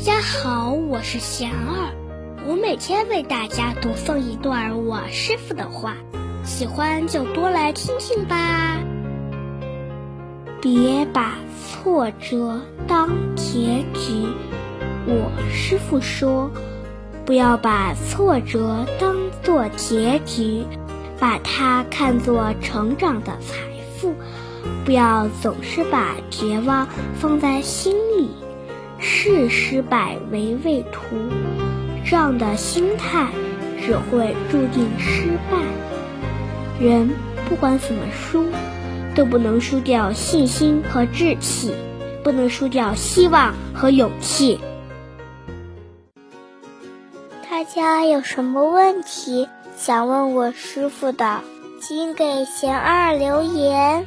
大家好，我是贤儿，我每天为大家读诵一段我师傅的话，喜欢就多来听听吧。别把挫折当结局，我师傅说，不要把挫折当做结局，把它看作成长的财富，不要总是把绝望放在心里。视失败为畏途，这样的心态只会注定失败。人不管怎么输，都不能输掉信心和志气，不能输掉希望和勇气。大家有什么问题想问我师傅的，请给贤二留言，